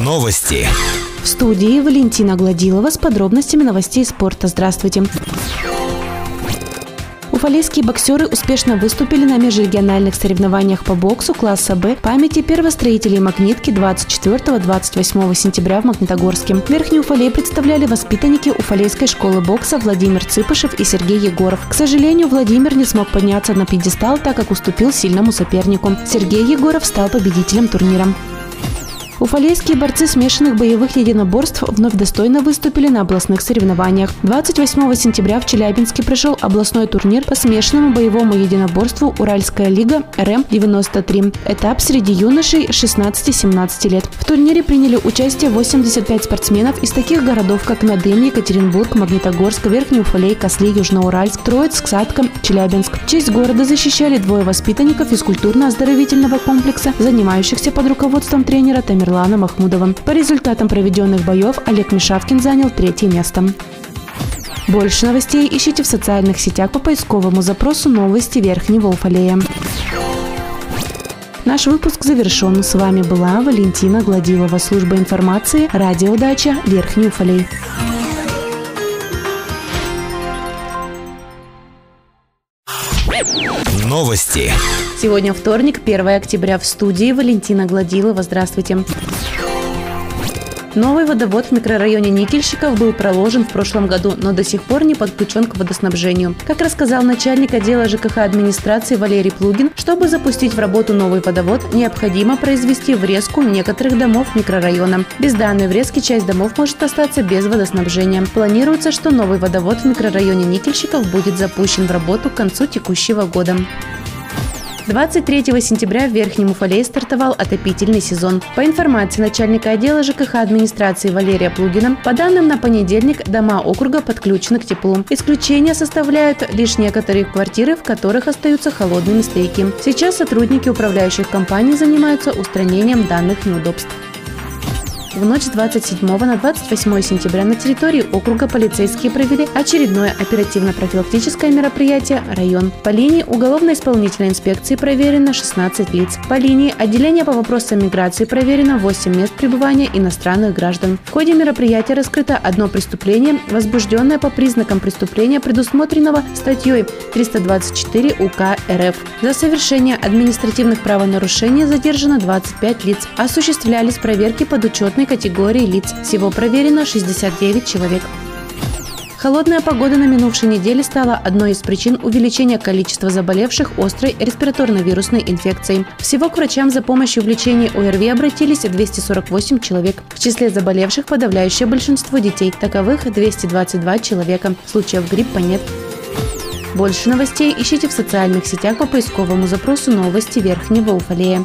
Новости. В студии Валентина Гладилова с подробностями новостей спорта. Здравствуйте. Уфалейские боксеры успешно выступили на межрегиональных соревнованиях по боксу класса «Б» памяти первостроителей «Магнитки» 24-28 сентября в Магнитогорске. Верхний Уфалей представляли воспитанники Уфалейской школы бокса Владимир Цыпышев и Сергей Егоров. К сожалению, Владимир не смог подняться на пьедестал, так как уступил сильному сопернику. Сергей Егоров стал победителем турнира. Уфалейские борцы смешанных боевых единоборств вновь достойно выступили на областных соревнованиях. 28 сентября в Челябинске прошел областной турнир по смешанному боевому единоборству «Уральская лига РМ-93». Этап среди юношей 16-17 лет. В турнире приняли участие 85 спортсменов из таких городов, как Надым, Екатеринбург, Магнитогорск, Верхний Уфалей, Косли, Южноуральск, Троицк, Сатка, Челябинск. Честь города защищали двое воспитанников физкультурно-оздоровительного комплекса, занимающихся под руководством тренера Тамерлана Нурлана Махмудова. По результатам проведенных боев Олег Мишавкин занял третье место. Больше новостей ищите в социальных сетях по поисковому запросу «Новости Верхнего Уфалея». Наш выпуск завершен. С вами была Валентина Гладилова, служба информации, радиодача Верхний Уфалей. Новости. Сегодня вторник, 1 октября в студии Валентина Гладилова. Здравствуйте. Новый водовод в микрорайоне Никельщиков был проложен в прошлом году, но до сих пор не подключен к водоснабжению. Как рассказал начальник отдела ЖКХ администрации Валерий Плугин, чтобы запустить в работу новый водовод, необходимо произвести врезку некоторых домов микрорайона. Без данной врезки часть домов может остаться без водоснабжения. Планируется, что новый водовод в микрорайоне Никельщиков будет запущен в работу к концу текущего года. 23 сентября в Верхнем Уфалее стартовал отопительный сезон. По информации начальника отдела ЖКХ администрации Валерия Плугина, по данным на понедельник, дома округа подключены к теплу. Исключение составляют лишь некоторые квартиры, в которых остаются холодными стейки. Сейчас сотрудники управляющих компаний занимаются устранением данных неудобств. В ночь с 27 на 28 сентября на территории округа полицейские провели очередное оперативно-профилактическое мероприятие «Район». По линии уголовно-исполнительной инспекции проверено 16 лиц. По линии отделения по вопросам миграции проверено 8 мест пребывания иностранных граждан. В ходе мероприятия раскрыто одно преступление, возбужденное по признакам преступления, предусмотренного статьей 324 УК РФ. За совершение административных правонарушений задержано 25 лиц. Осуществлялись проверки подучетной крупной категории лиц. Всего проверено 69 человек. Холодная погода на минувшей неделе стала одной из причин увеличения количества заболевших острой респираторно-вирусной инфекцией. Всего к врачам за помощью в лечении ОРВИ обратились 248 человек. В числе заболевших подавляющее большинство детей. Таковых 222 человека. Случаев гриппа нет. Больше новостей ищите в социальных сетях по поисковому запросу «Новости Верхнего Уфалея».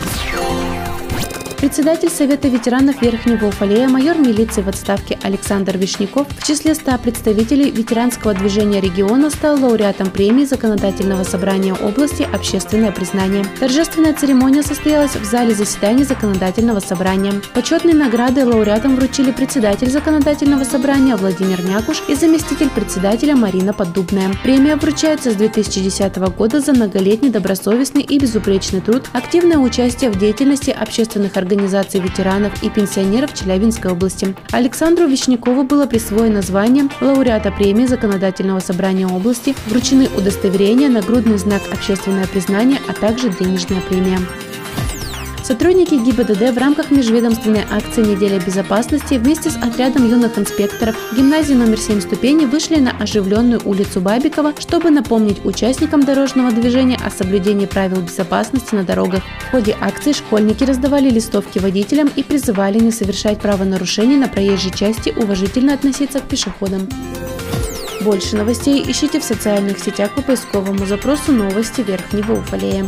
Председатель Совета ветеранов Верхнего Уфалея, майор милиции в отставке Александр Вишняков в числе 100 представителей ветеранского движения региона стал лауреатом премии Законодательного собрания области «Общественное признание». Торжественная церемония состоялась в зале заседаний Законодательного собрания. Почетные награды лауреатам вручили председатель Законодательного собрания Владимир Мякуш и заместитель председателя Марина Поддубная. Премия вручается с 2010 года за многолетний добросовестный и безупречный труд, активное участие в деятельности общественных организаций организации ветеранов и пенсионеров Челябинской области. Александру Вишнякову было присвоено звание лауреата премии Законодательного собрания области, вручены удостоверения, нагрудный знак «Общественное признание», а также денежная премия. Сотрудники ГИБДД в рамках межведомственной акции «Неделя безопасности» вместе с отрядом юных инспекторов гимназии номер 7 ступени вышли на оживленную улицу Бабикова, чтобы напомнить участникам дорожного движения о соблюдении правил безопасности на дорогах. В ходе акции школьники раздавали листовки водителям и призывали не совершать правонарушений на проезжей части, уважительно относиться к пешеходам. Больше новостей ищите в социальных сетях по поисковому запросу «Новости Верхнего Уфалея».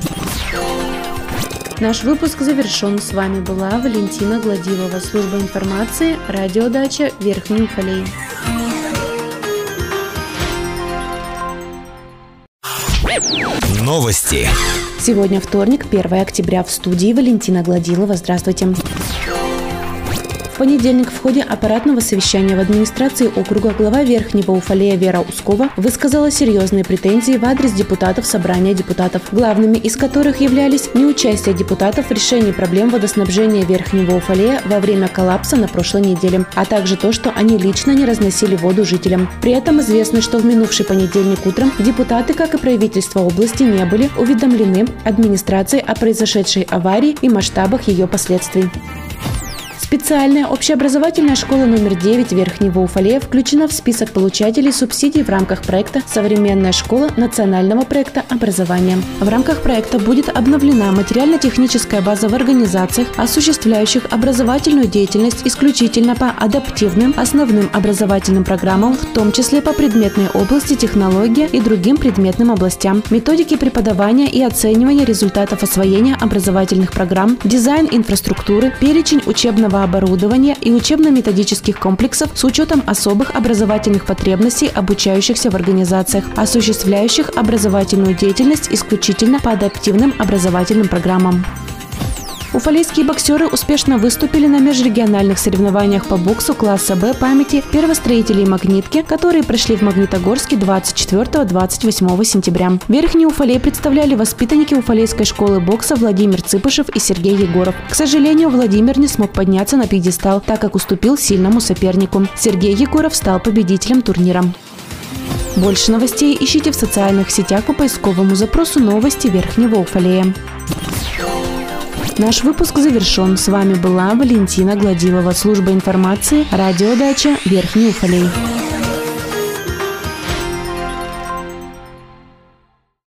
Наш выпуск завершен. С вами была Валентина Гладилова, служба информации, радиодача Верхний Уфалей. Новости. Сегодня вторник, 1 октября. В студии Валентина Гладилова. Здравствуйте. В понедельник в ходе аппаратного совещания в администрации округа глава Верхнего Уфалея Вера Ускова высказала серьезные претензии в адрес депутатов собрания депутатов, главными из которых являлись неучастие депутатов в решении проблем водоснабжения Верхнего Уфалея во время коллапса на прошлой неделе, а также то, что они лично не разносили воду жителям. При этом известно, что в минувший понедельник утром депутаты, как и правительство области, не были уведомлены администрацией о произошедшей аварии и масштабах ее последствий. Специальная общеобразовательная школа номер 9 Верхнего Уфалея включена в список получателей субсидий в рамках проекта «Современная школа» национального проекта образования. В рамках проекта будет обновлена материально-техническая база в организациях, осуществляющих образовательную деятельность исключительно по адаптивным основным образовательным программам, в том числе по предметной области технология и другим предметным областям, методики преподавания и оценивания результатов освоения образовательных программ, дизайн инфраструктуры, перечень учебного оборудования и учебно-методических комплексов с учетом особых образовательных потребностей обучающихся в организациях, осуществляющих образовательную деятельность исключительно по адаптивным образовательным программам. Уфалейские боксеры успешно выступили на межрегиональных соревнованиях по боксу класса «Б» памяти первостроителей «Магнитки», которые прошли в Магнитогорске 24-28 сентября. Верхний Уфалей представляли воспитанники Уфалейской школы бокса Владимир Цыпышев и Сергей Егоров. К сожалению, Владимир не смог подняться на пьедестал, так как уступил сильному сопернику. Сергей Егоров стал победителем турнира. Больше новостей ищите в социальных сетях по поисковому запросу «Новости Верхнего Уфалея». Наш выпуск завершен. С вами была Валентина Гладилова, служба информации, радиодача Верхний Уфалей.